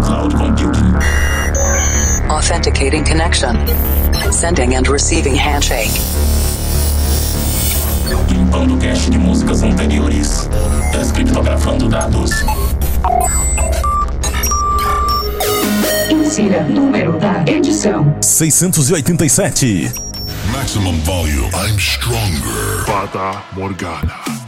cloud computing. Authenticating connection. Sending and receiving handshake. Limpando cache de músicas anteriores. Descriptografando dados. Insira número da edição: 687. Maximum volume. I'm stronger. Fata Morgana.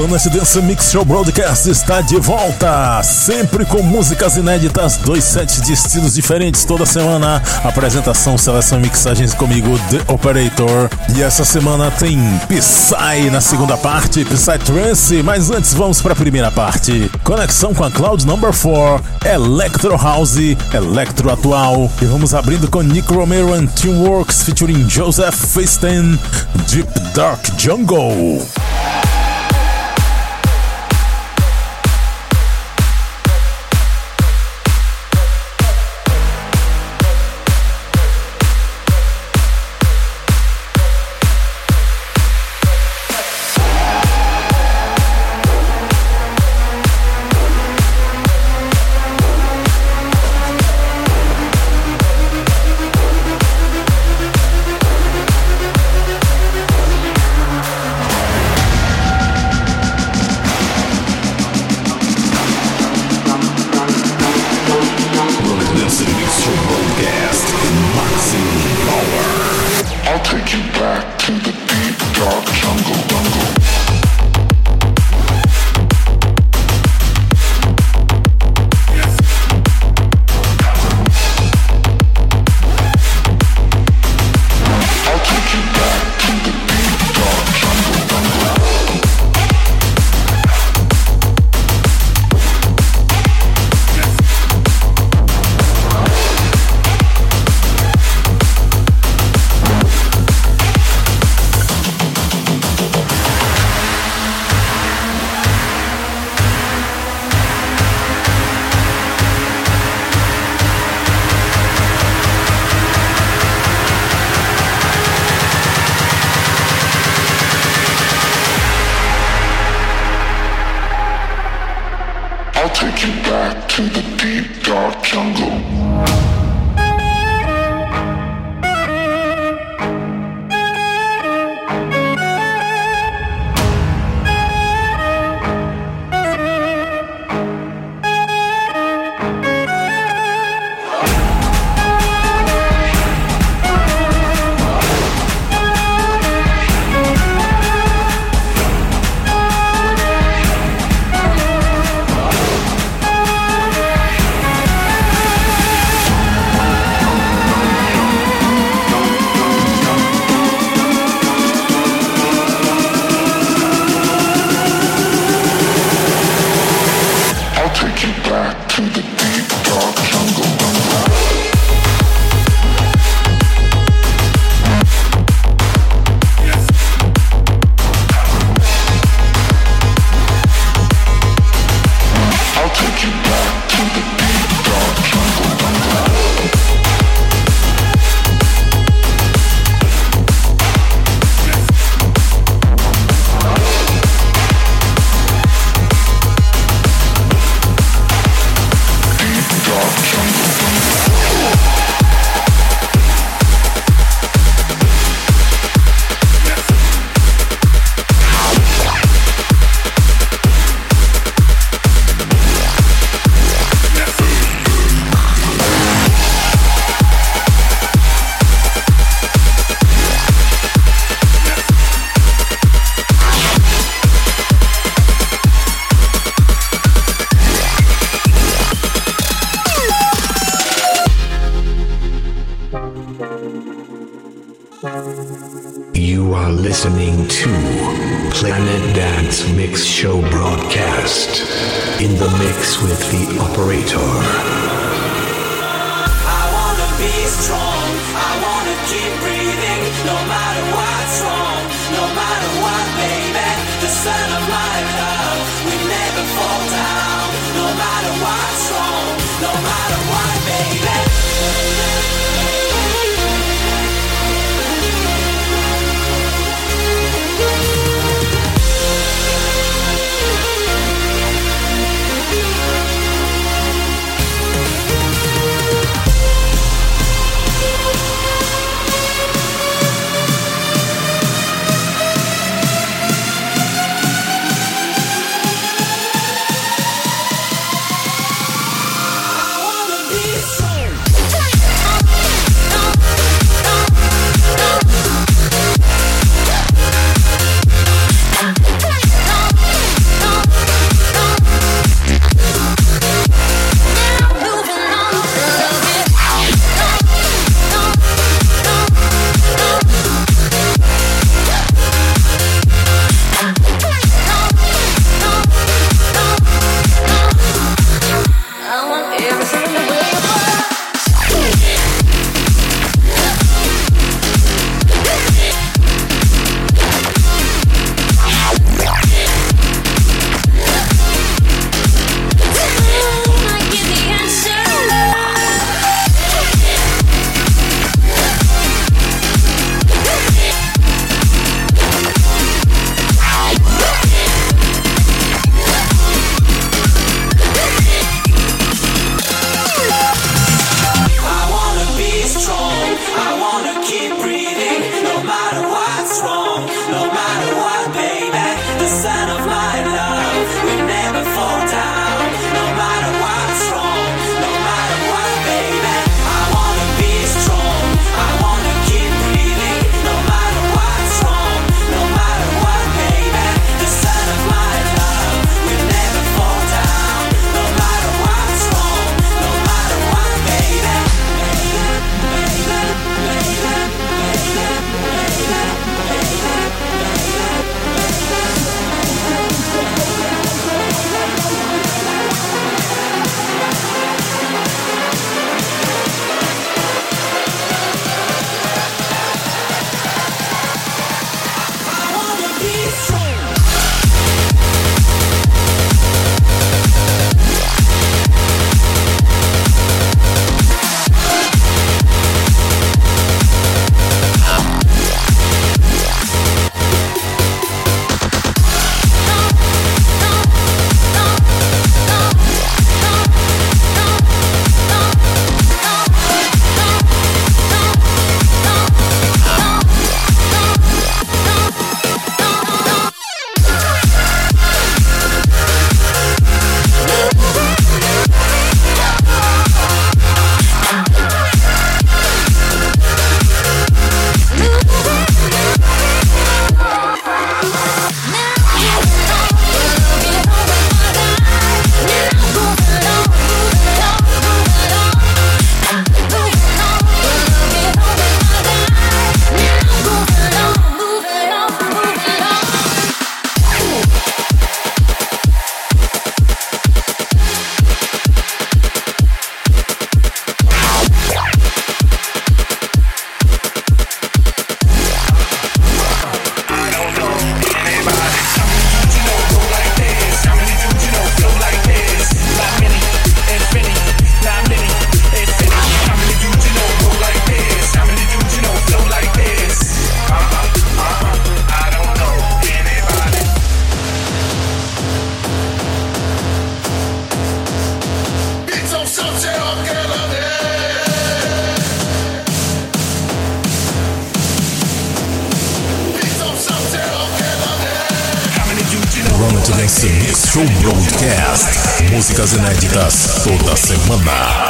Planet Dance Mix Show Broadcast está de volta, sempre com músicas inéditas, dois sets de estilos diferentes toda semana. Apresentação, seleção e mixagens comigo, The Operator. E essa semana tem Psy na segunda parte, Psy Trance, mas antes vamos para a primeira parte. Conexão com a Cloud Number 4, Electro House, Electro Atual. E vamos abrindo com Nick Romero and Teamworks featuring Joseph Feisten, Deep Dark Jungle. Back to the deep dark jungle. Músicas inéditas toda semana.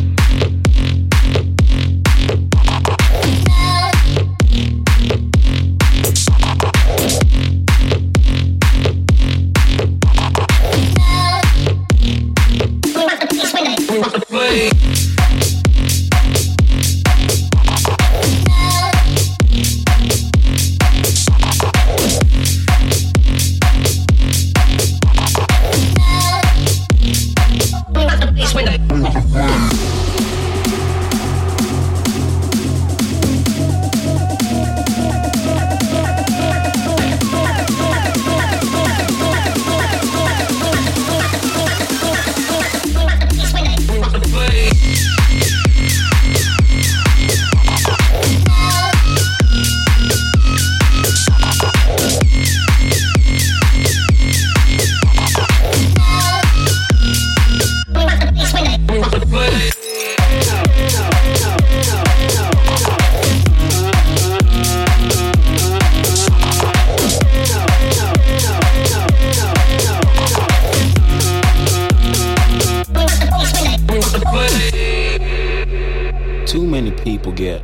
People get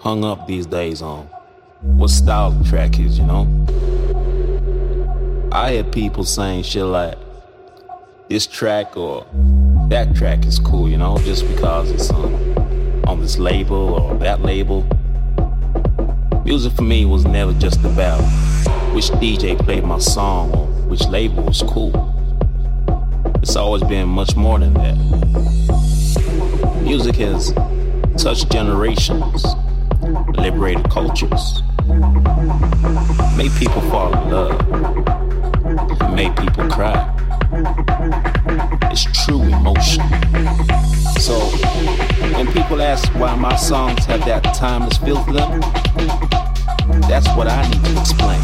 hung up these days on what style the track is, you know? I hear people saying shit like, this track or that track is cool, you know, just because it's on, on this label or that label. Music for me was never just about which DJ played my song or which label was cool. It's always been much more than that. Music has touched generations, liberated cultures, made people fall in love, made people cry. It's true emotion. So, when people ask why my songs have that timeless feel to them, that's what I need to explain.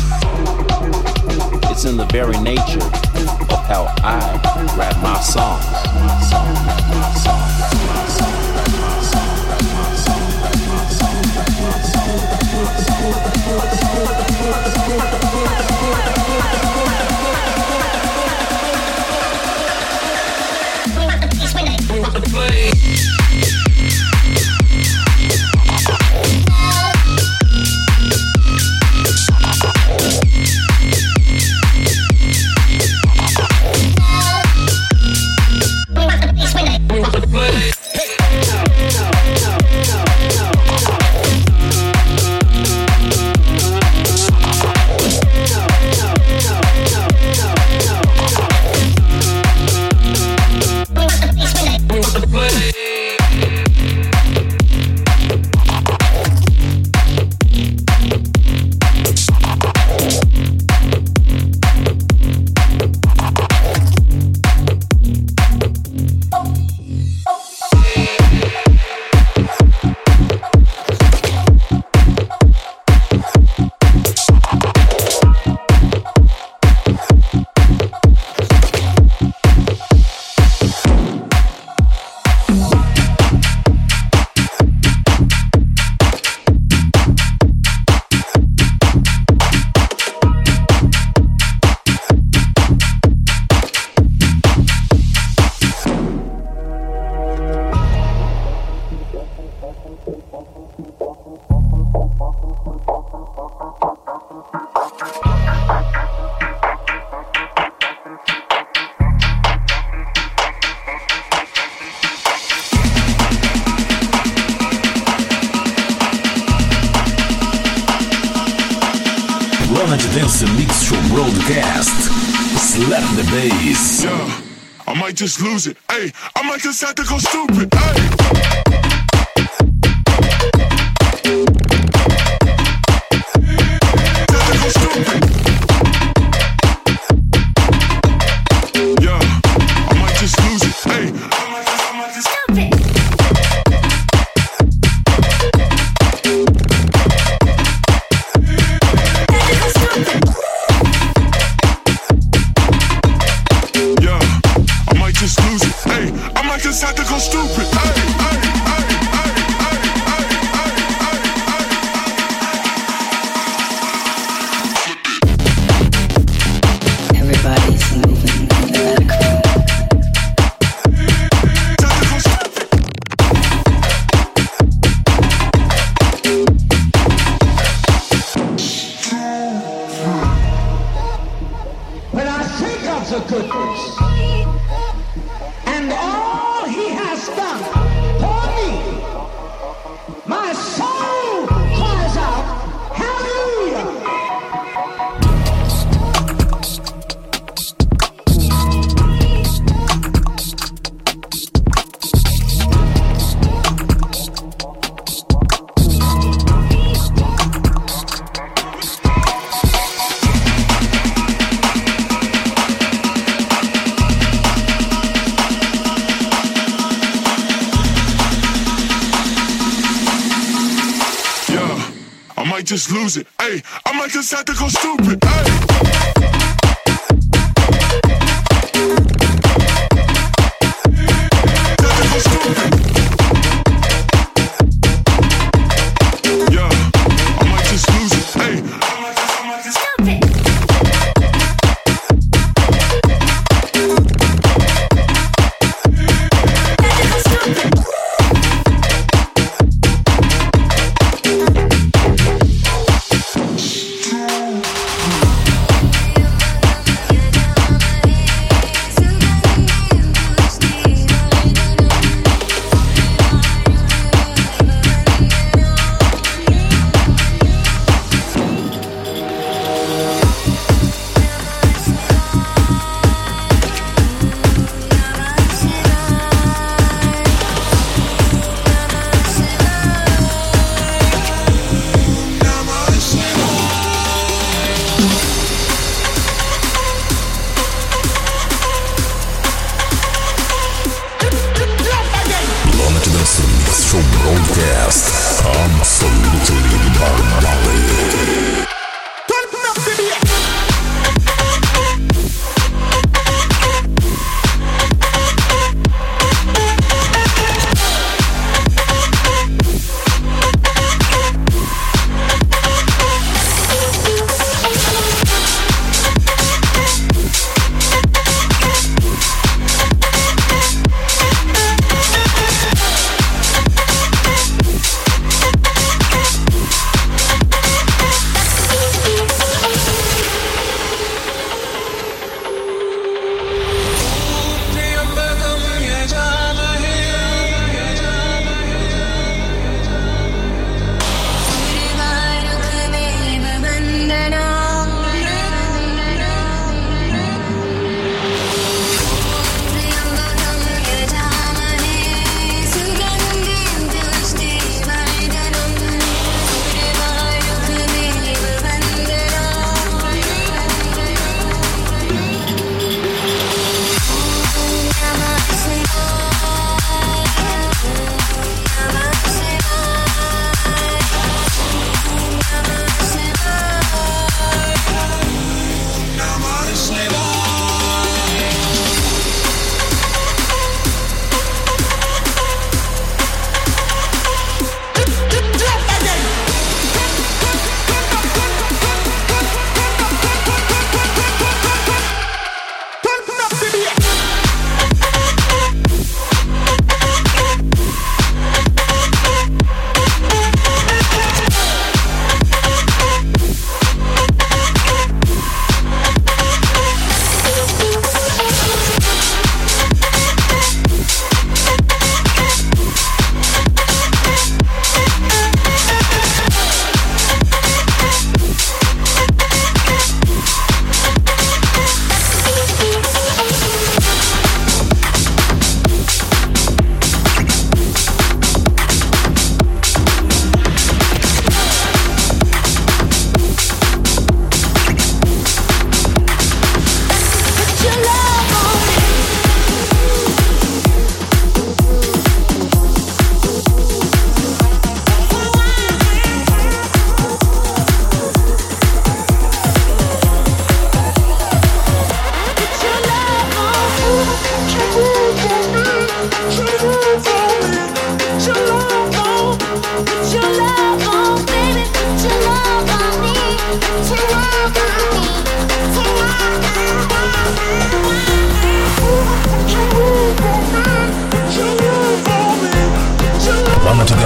It's in the very nature of how I write my songs. My song, my song, just lose it. seconds had to go stupid.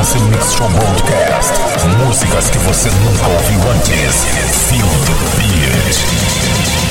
Dance Mix Show Broadcast. Músicas que você nunca ouviu antes. Feel the beat.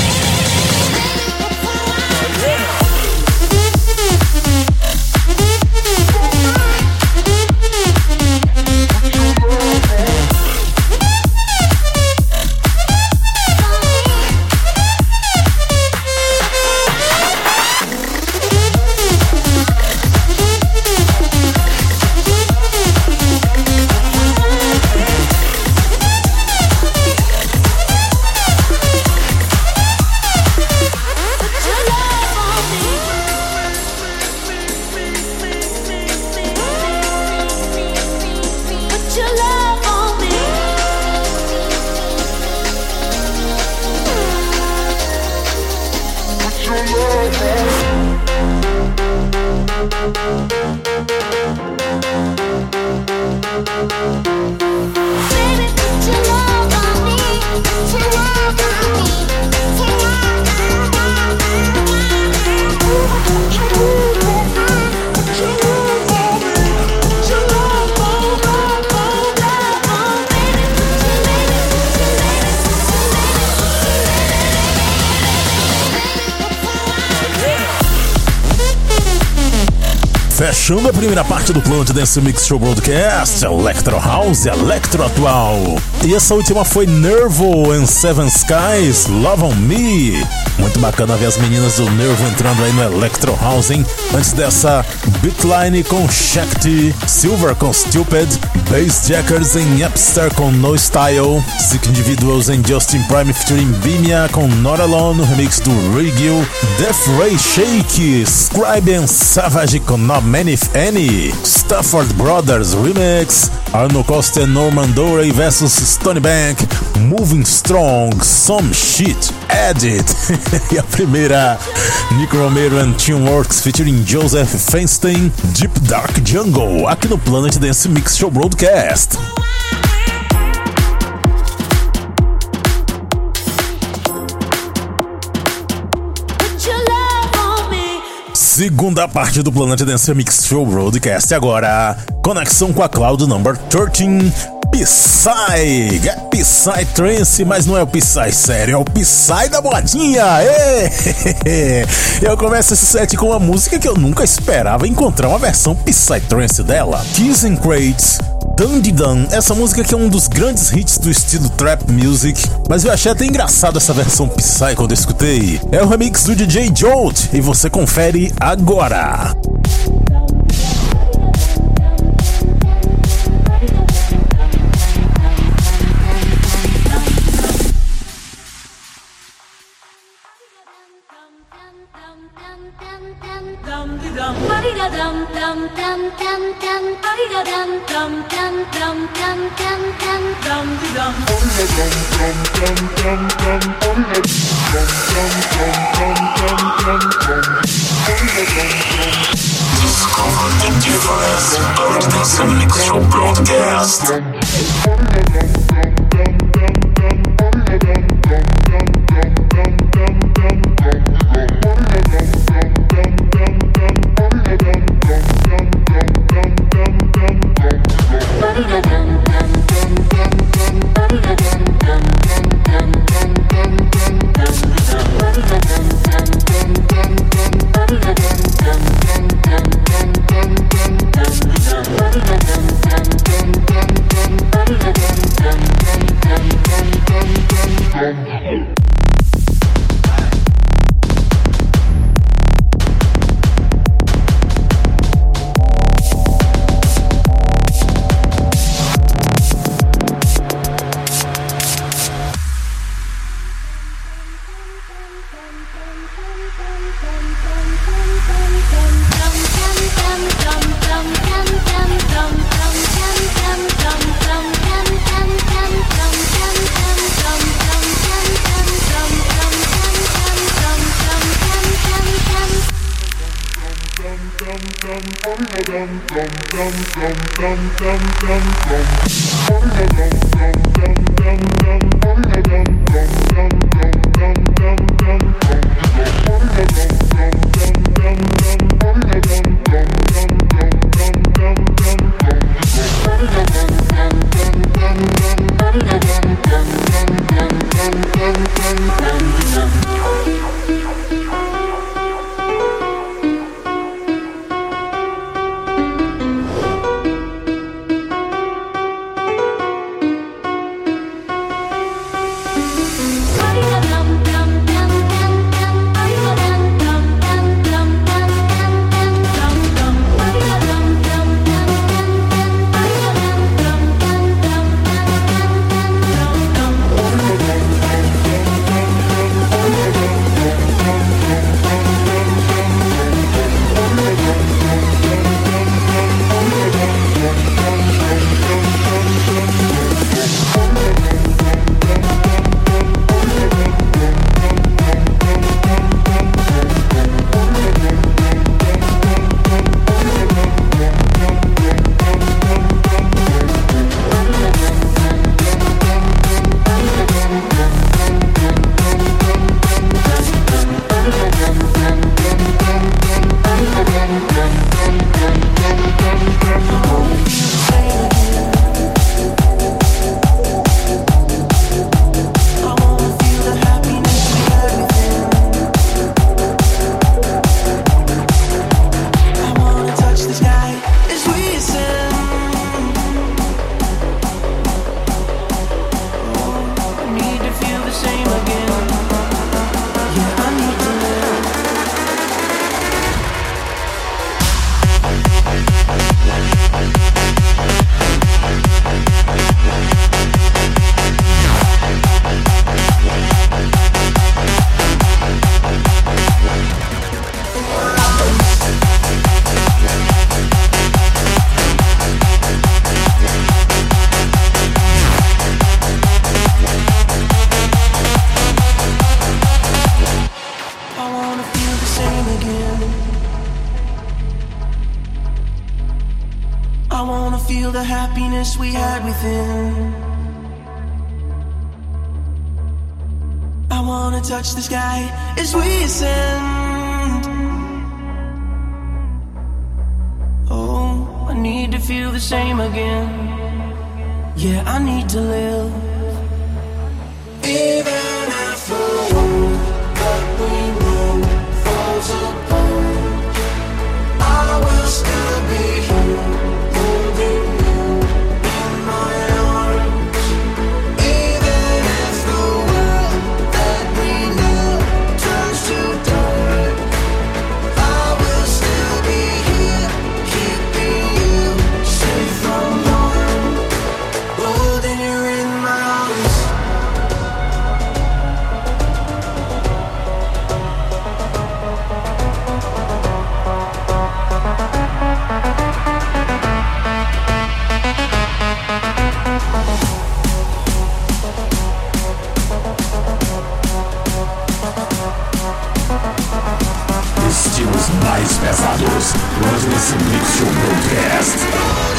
Primeira parte do Planet Dance Mix Show Broadcast, Electro House, Electro Atual. E essa última foi Nervo and Seven Skies, Love on Me. Muito bacana ver as meninas do Nervo entrando aí no Electro House, hein? Antes dessa, Bitline com Shakti, Silver com Stupid, Bass Jackers em Upstar com No Style, Sick Individuals em Justin Prime featuring Bimia com Not Alone, no remix do Rigil, Death Ray Shake, Scribe and Savage com Not Many If Any, Stafford Brothers Remix, Arno Costa e Norman Doray vs Stony Bank, Moving Strong, Some Shit, Edit. e a primeira, Nick Romero and Teamworks featuring Joseph Feinstein, Deep Dark Jungle, aqui no Planet Dance Mix Show Broadcast. Segunda parte do Planet Dance Mix Show Broadcast agora. Conexão com a Cloud Number 13. Psy, é Psy Trance, mas não é o Psy sério, é o Psy da modinha. Eu começo esse set com uma música que eu nunca esperava encontrar uma versão Psy Trance dela. Keys and Crates, Dandy Dan, essa música que é um dos grandes hits do estilo trap music, mas eu achei até engraçado essa versão Psy quando eu escutei. É o remix do DJ Jolt e você confere agora. dum dum dum dum da dum dum dum dum dum dum dum dum dum Discover the difference of the 76 broadcast. happiness we had within. I wanna touch the sky as we ascend. Oh, I need to feel the same again. Yeah, I need to live. Rosalyn Submit Show Podcast. Oh!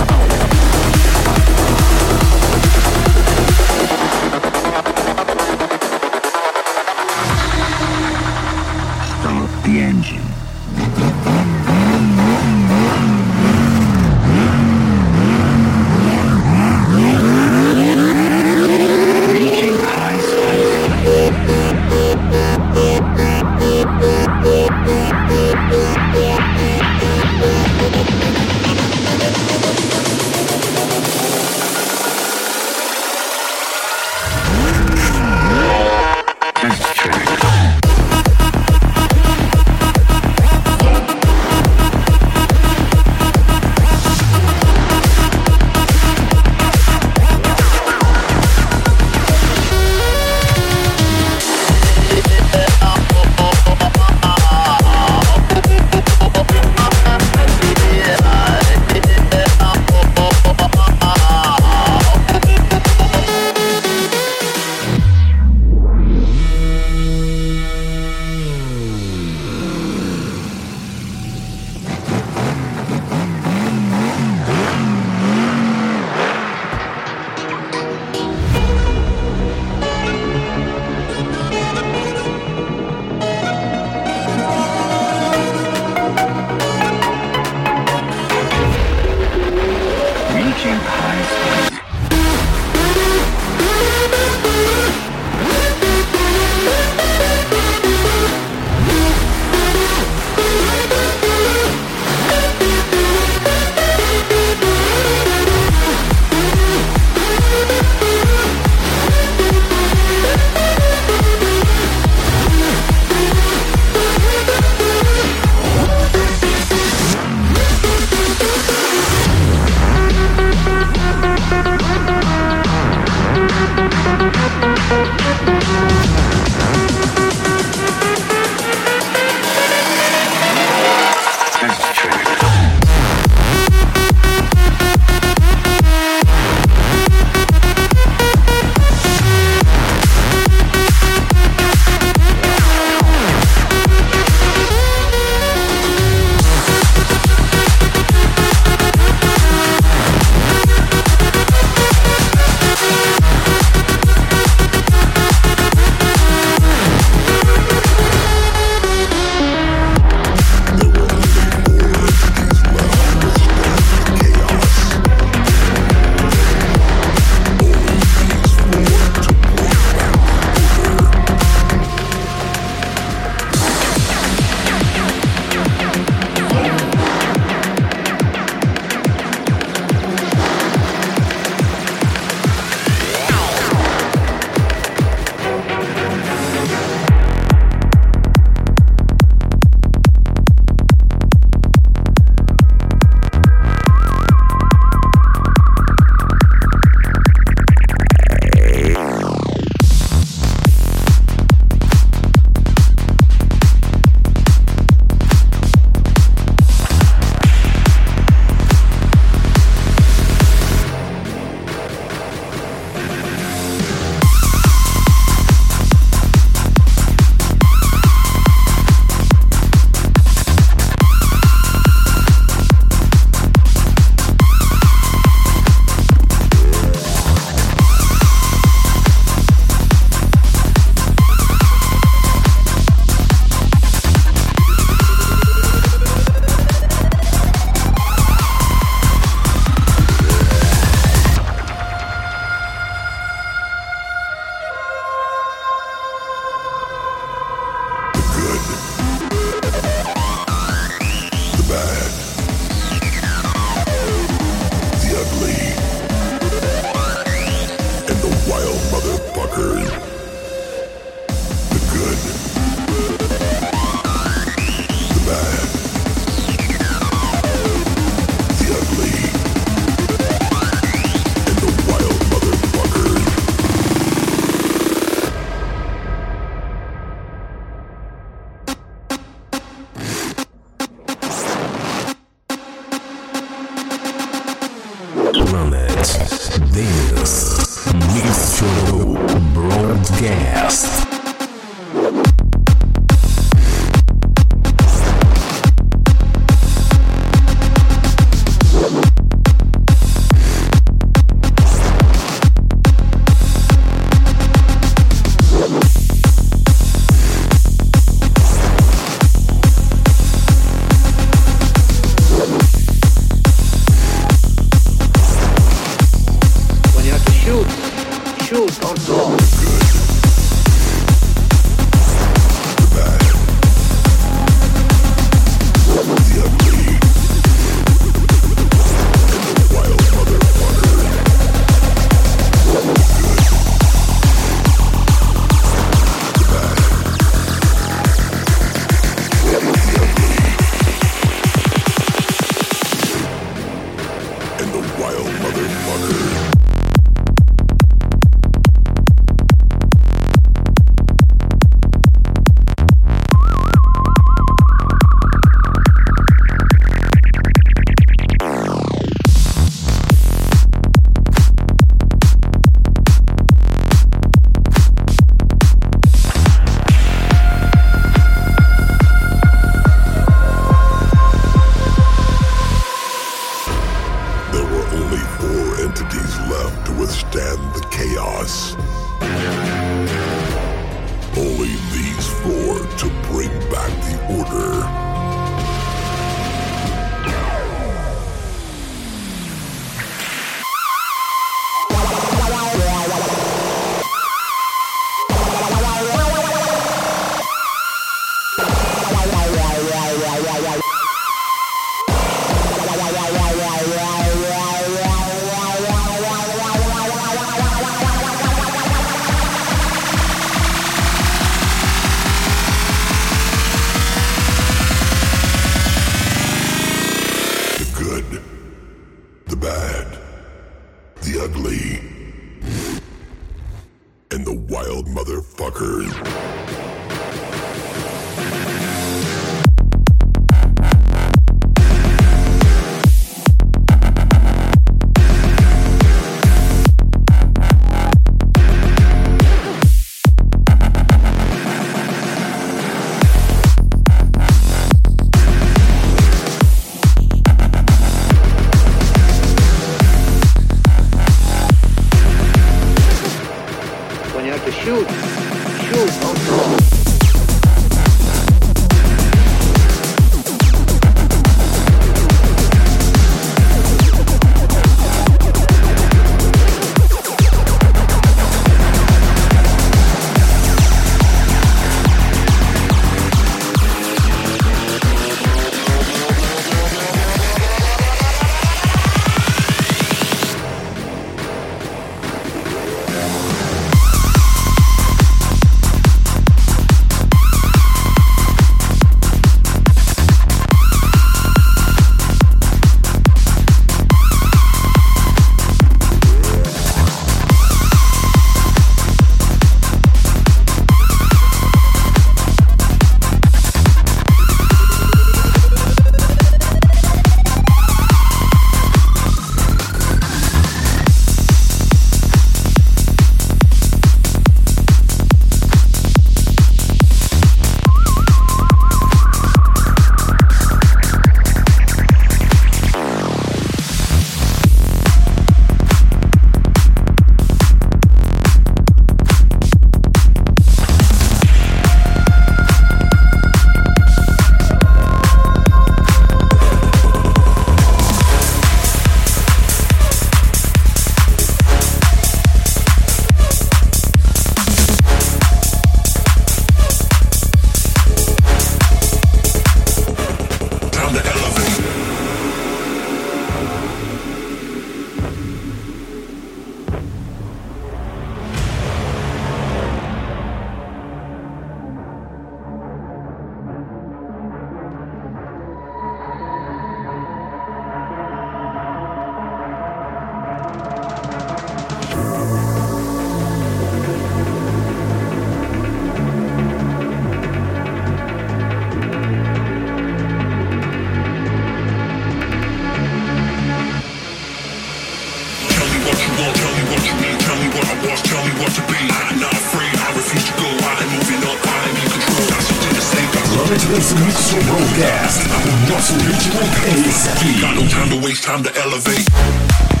transmits mixture broadcast on Russell Digital Pace. Got no time to waste time to elevate.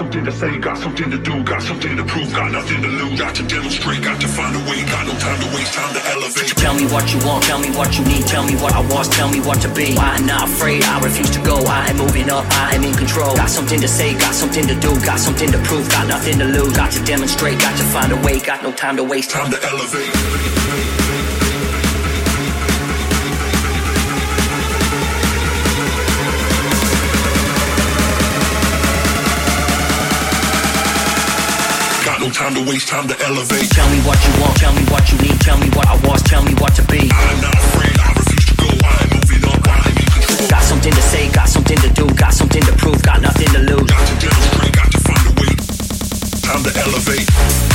Something to say, got something to do, got something to prove, got nothing to lose. Got to demonstrate, got to find a way, got no time to waste, time to elevate. Tell me what you want, tell me what you need, tell me what I was, tell me what to be. I'm not afraid, I refuse to go. I am moving up, I am in control. Got something to say, got something to do, got something to prove, got nothing to lose. Got to demonstrate, got to find a way, got no time to waste. Time to elevate. Time to waste, time to elevate. Tell me what you want, tell me what you need, tell me what I was, tell me what to be. I'm not afraid, I refuse to go. I'm moving up, I'm in control. Got something to say, got something to do, got something to prove, got nothing to lose. Got to demonstrate, got to find a way. Time to elevate.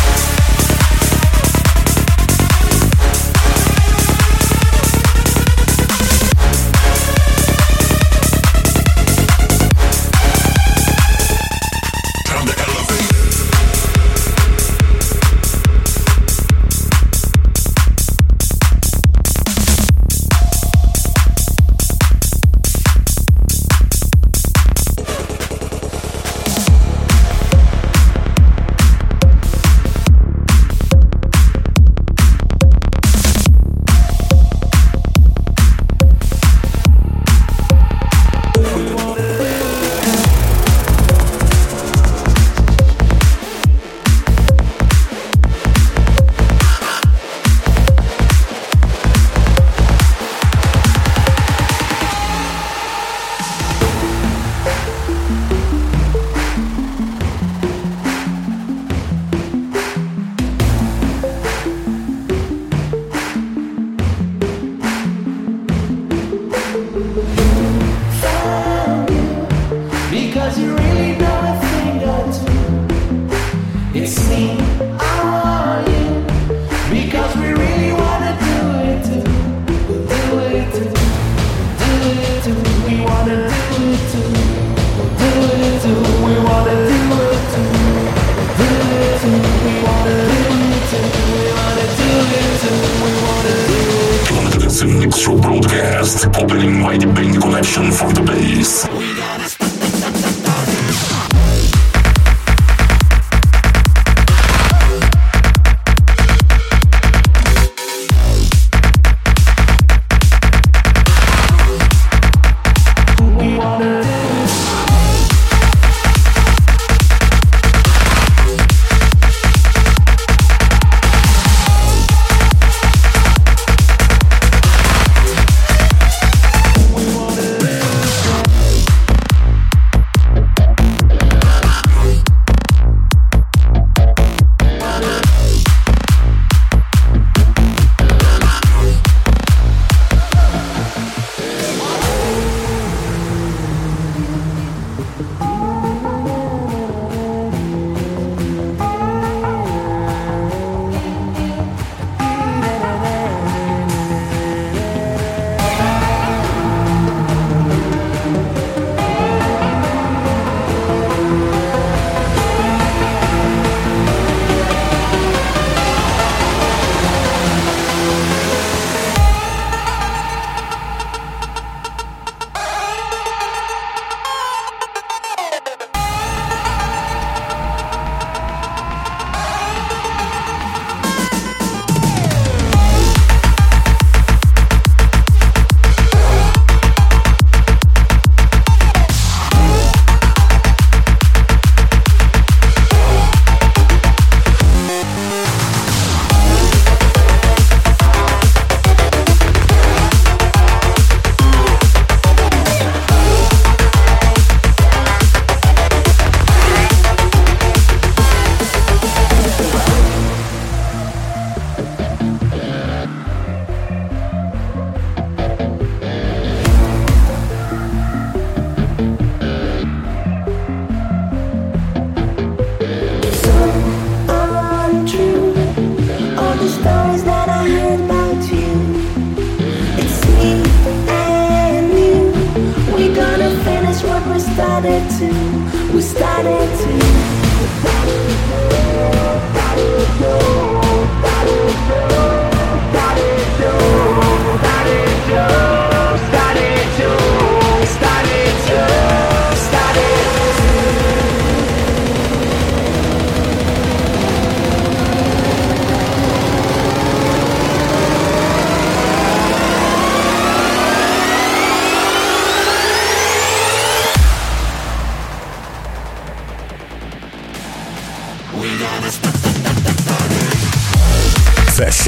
Started to. We started to.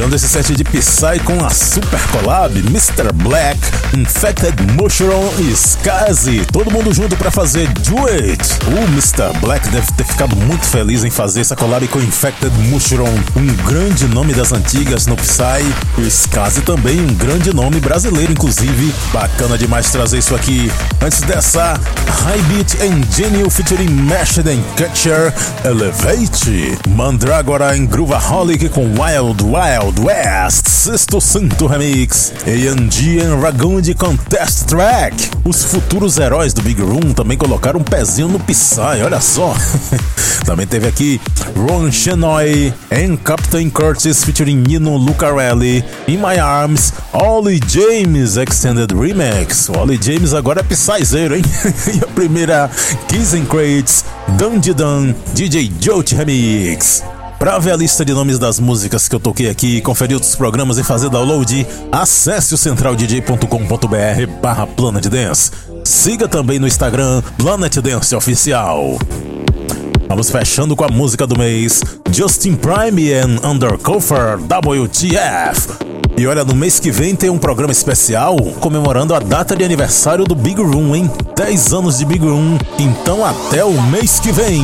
Fechando esse set de Psy com a super collab Mr. Black, Infected Mushroom e Skazi. Todo mundo junto pra fazer Do It. O Mr. Black deve ter ficado muito feliz em fazer essa collab com Infected Mushroom, um grande nome das antigas no Psy. E Skazi também um grande nome brasileiro, inclusive. Bacana demais trazer isso aqui. Antes dessa, High Beat Engenio featuring Mashed and Catcher, Elevate. Mandragora em Groovaholic com Wild Wild West, Sexto Santo Remix. A&G and Ragundi Contest Track. Os futuros heróis do Big Room também colocaram um pezinho no Psy, olha só. também teve aqui Ron Shenoy and Captain Curtis featuring Nino Lucarelli. In My Arms, Ollie James Extended Remix. O Ollie James agora é Psyzeiro, hein? e a primeira, Kiss and Crates, Dun Dun, DJ Jolt Remix. Pra ver a lista de nomes das músicas que eu toquei aqui, conferir outros programas e fazer download, acesse o centraldj.com.br barra Planet Dance. Siga também no Instagram Planet Dance Oficial. Vamos fechando com a música do mês, Justin Prime and Undercover WTF. E olha, no mês que vem tem um programa especial comemorando a data de aniversário do Big Room, hein? 10 anos de Big Room, então até o mês que vem.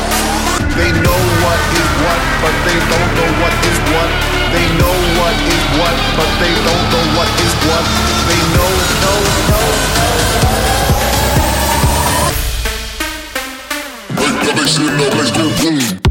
They know what is what, but they don't know what is what. They know what is what, but they don't know what is what. They know, know, know. Make the bass in the bass go boom.